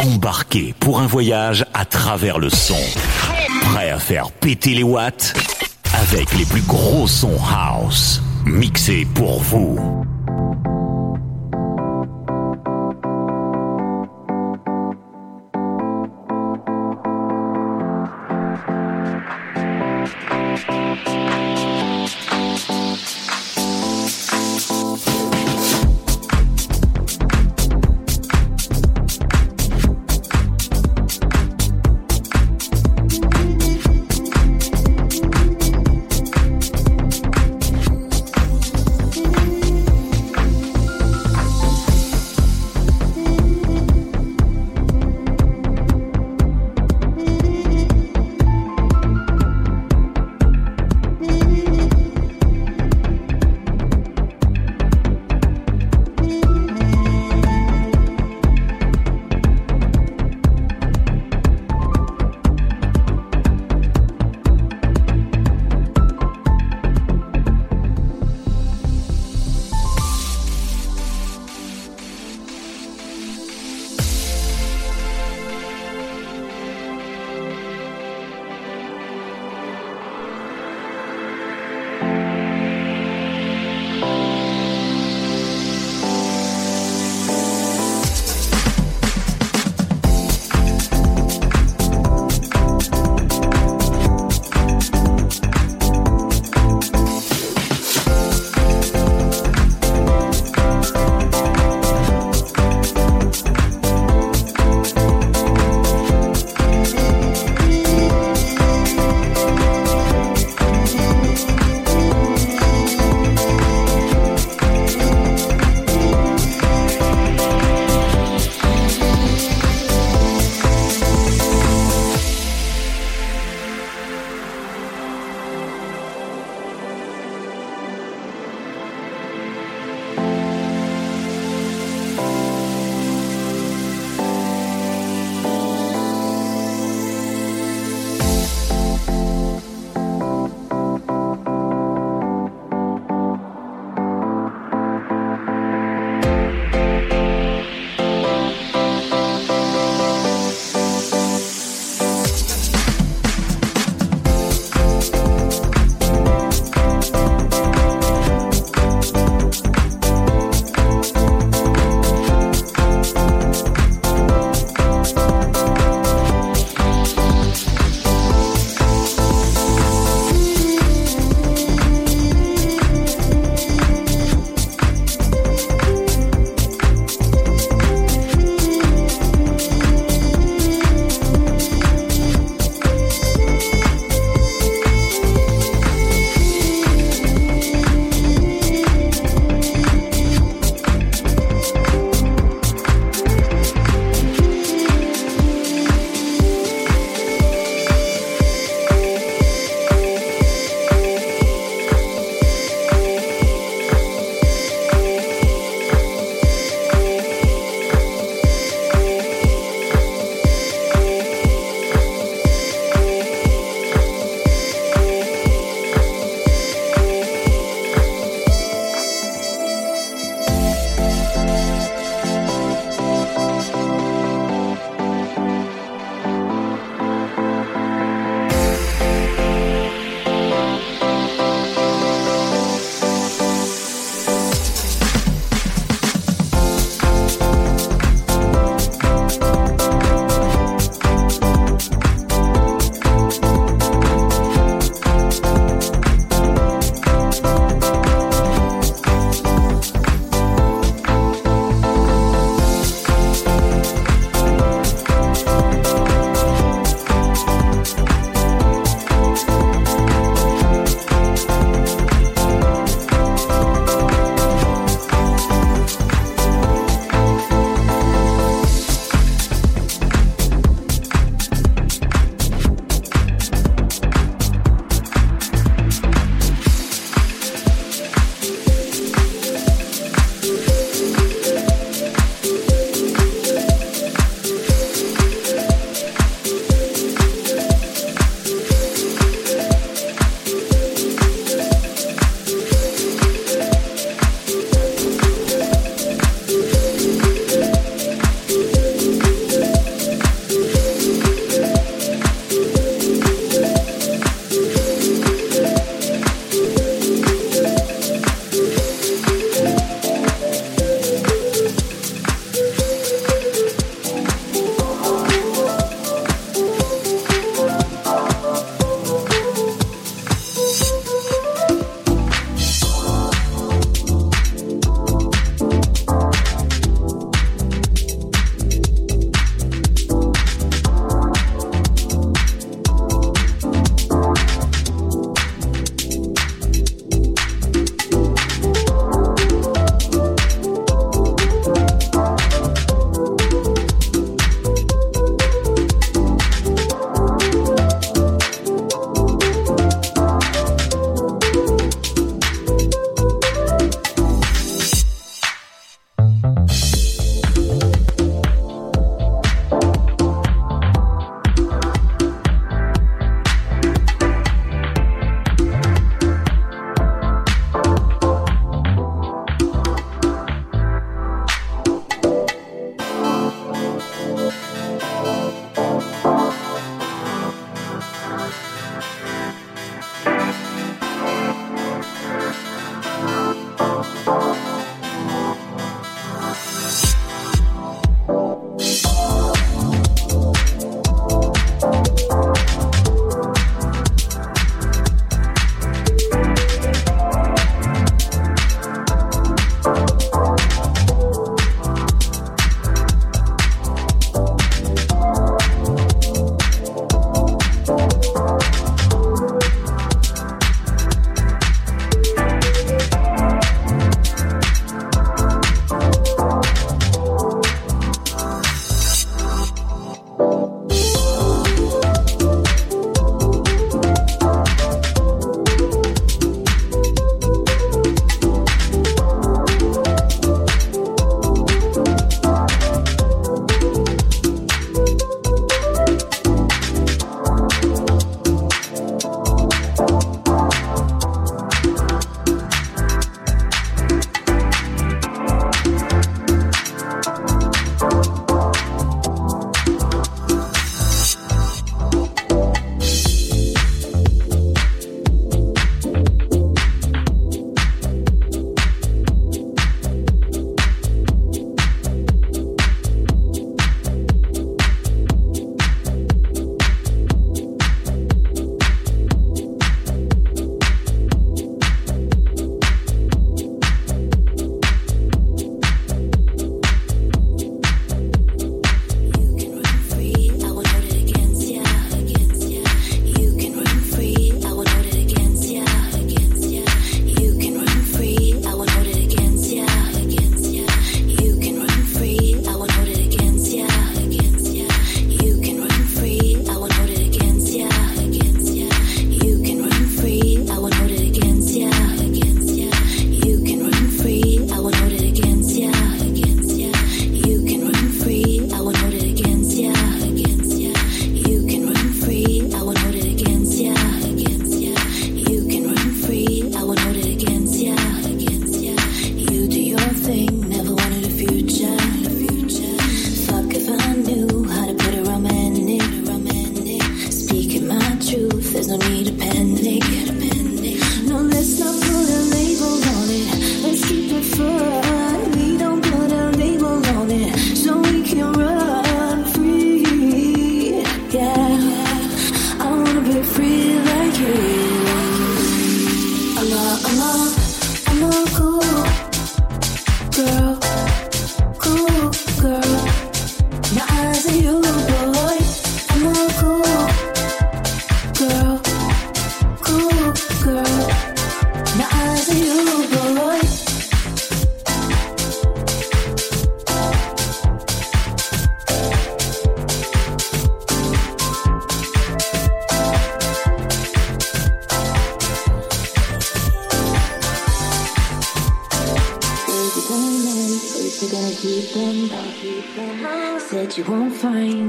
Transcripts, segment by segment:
Embarqué pour un voyage à travers le son. Prêt à faire péter les watts avec les plus gros sons house mixés pour vous.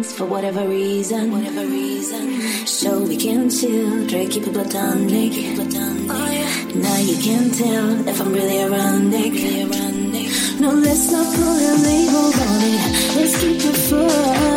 us for whatever reason. Whatever reason. So we can chill, drink, keep it platonic. Keep it platonic. Oh, yeah. Now you can tell if I'm really ironic. Really ironic. No, let's not put a label on it. Let's keep it for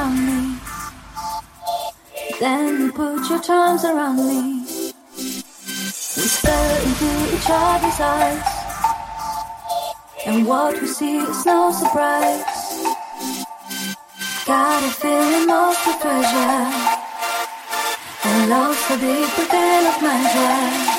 around me. Then you put your charms around me. We stare into each other's eyes. And what we see is no surprise. Got a feeling of the treasure. And love's a big within of my dread.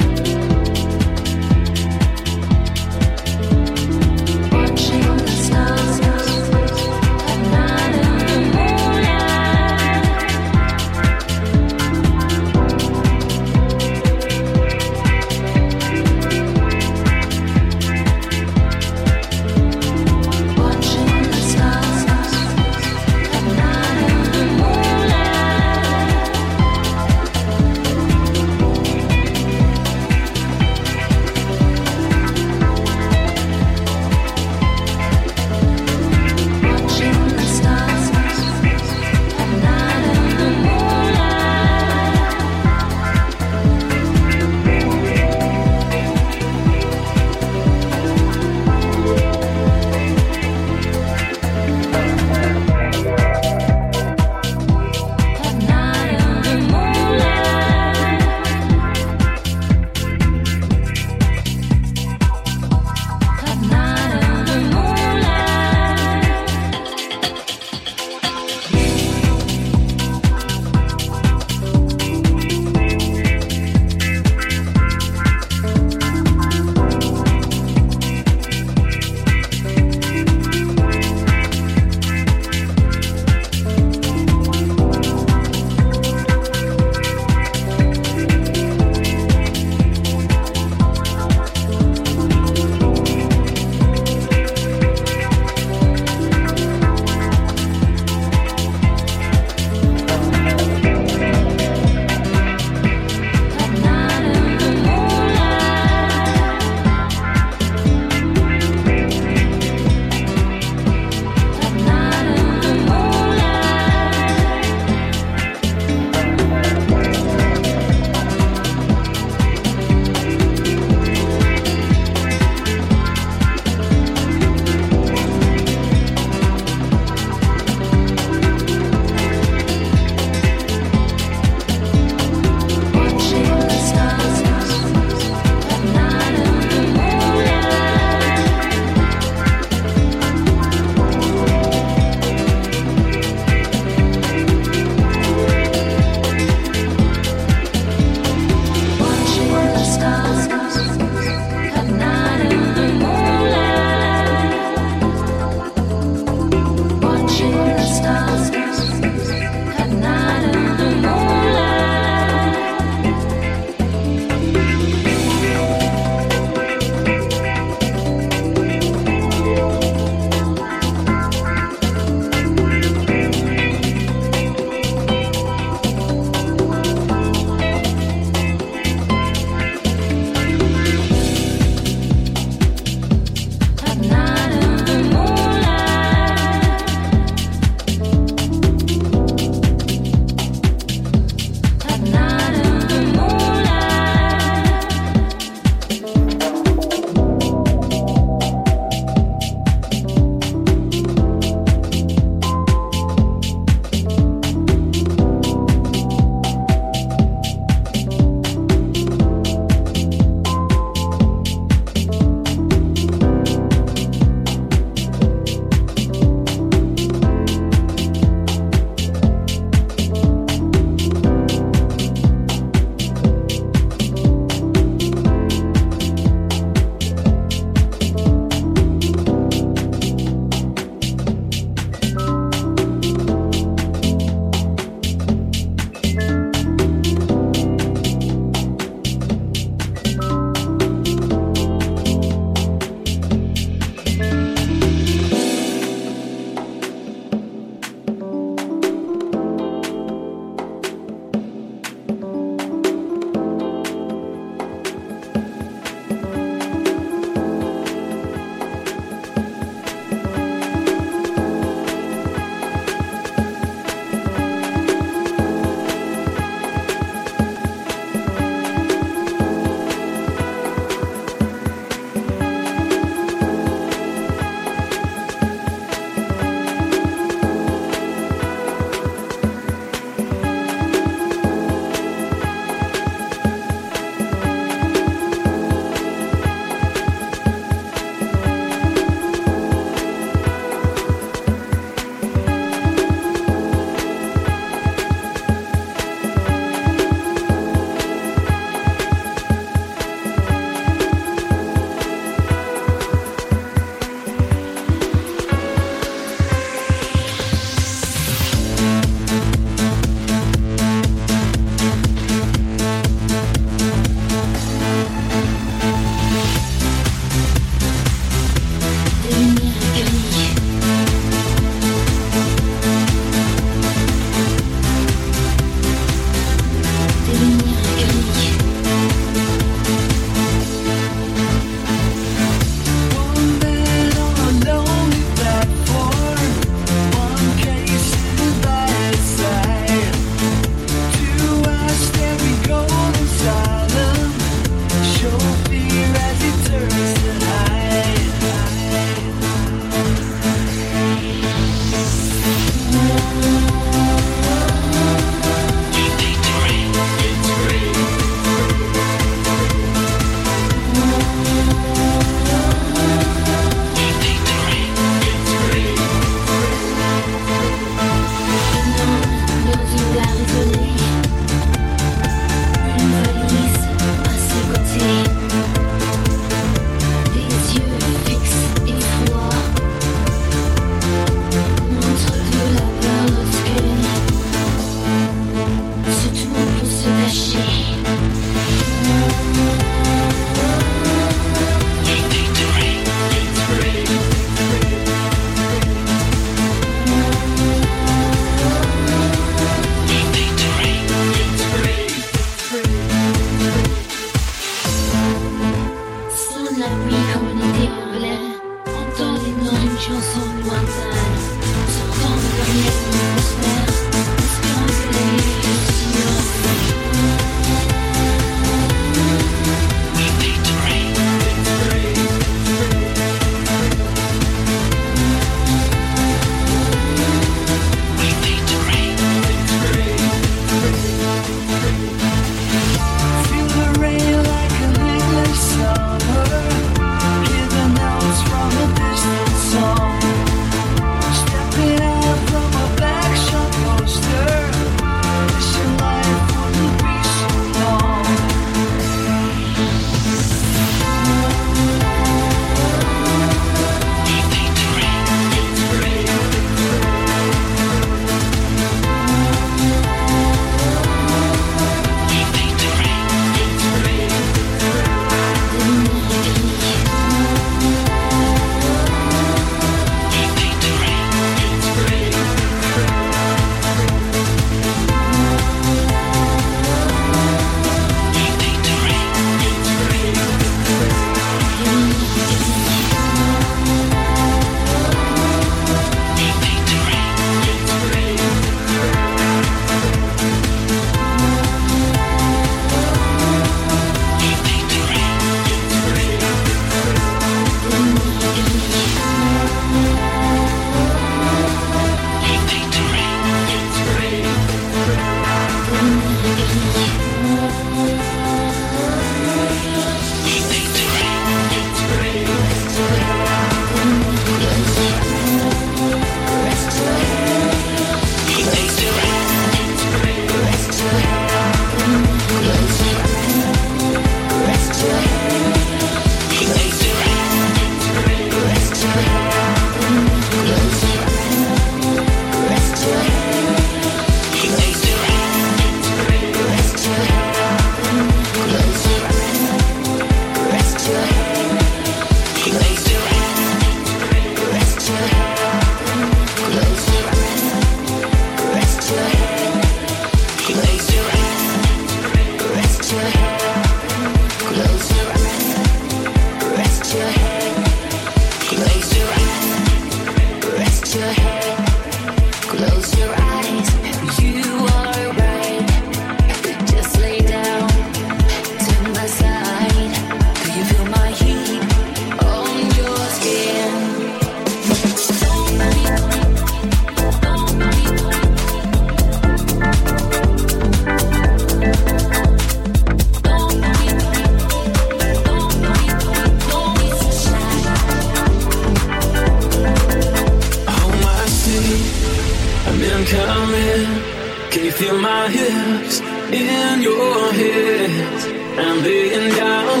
my hips, in your hips. I'm laying down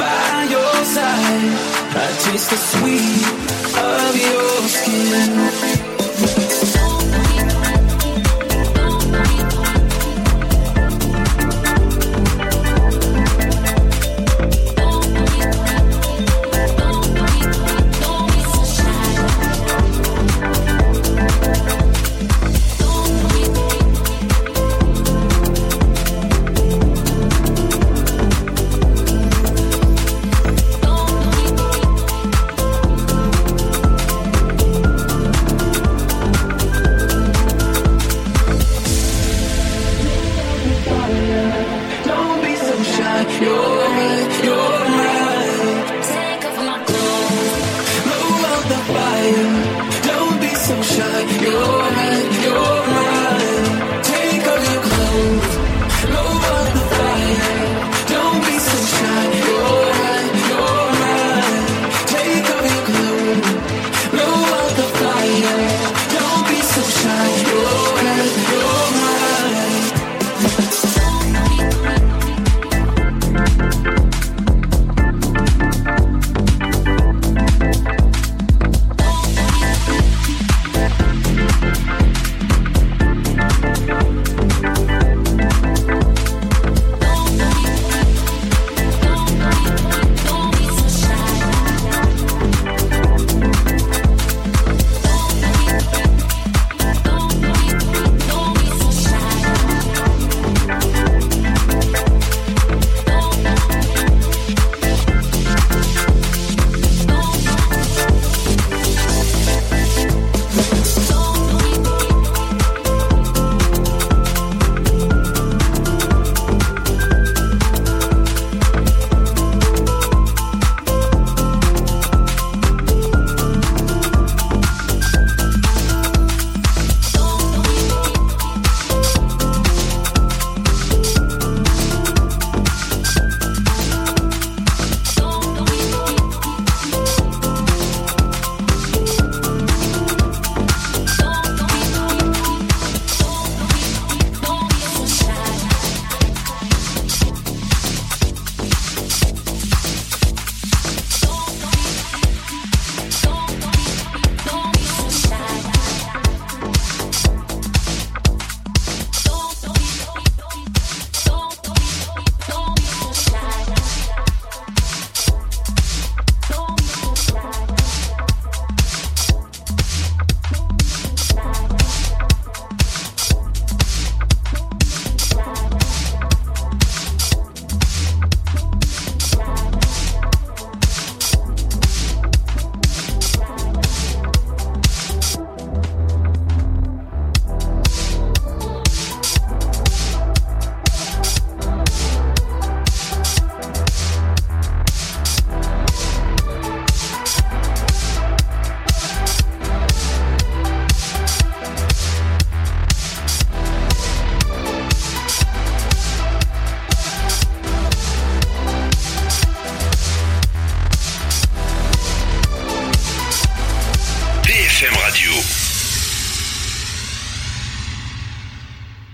by your side. I taste the sweet of your skin.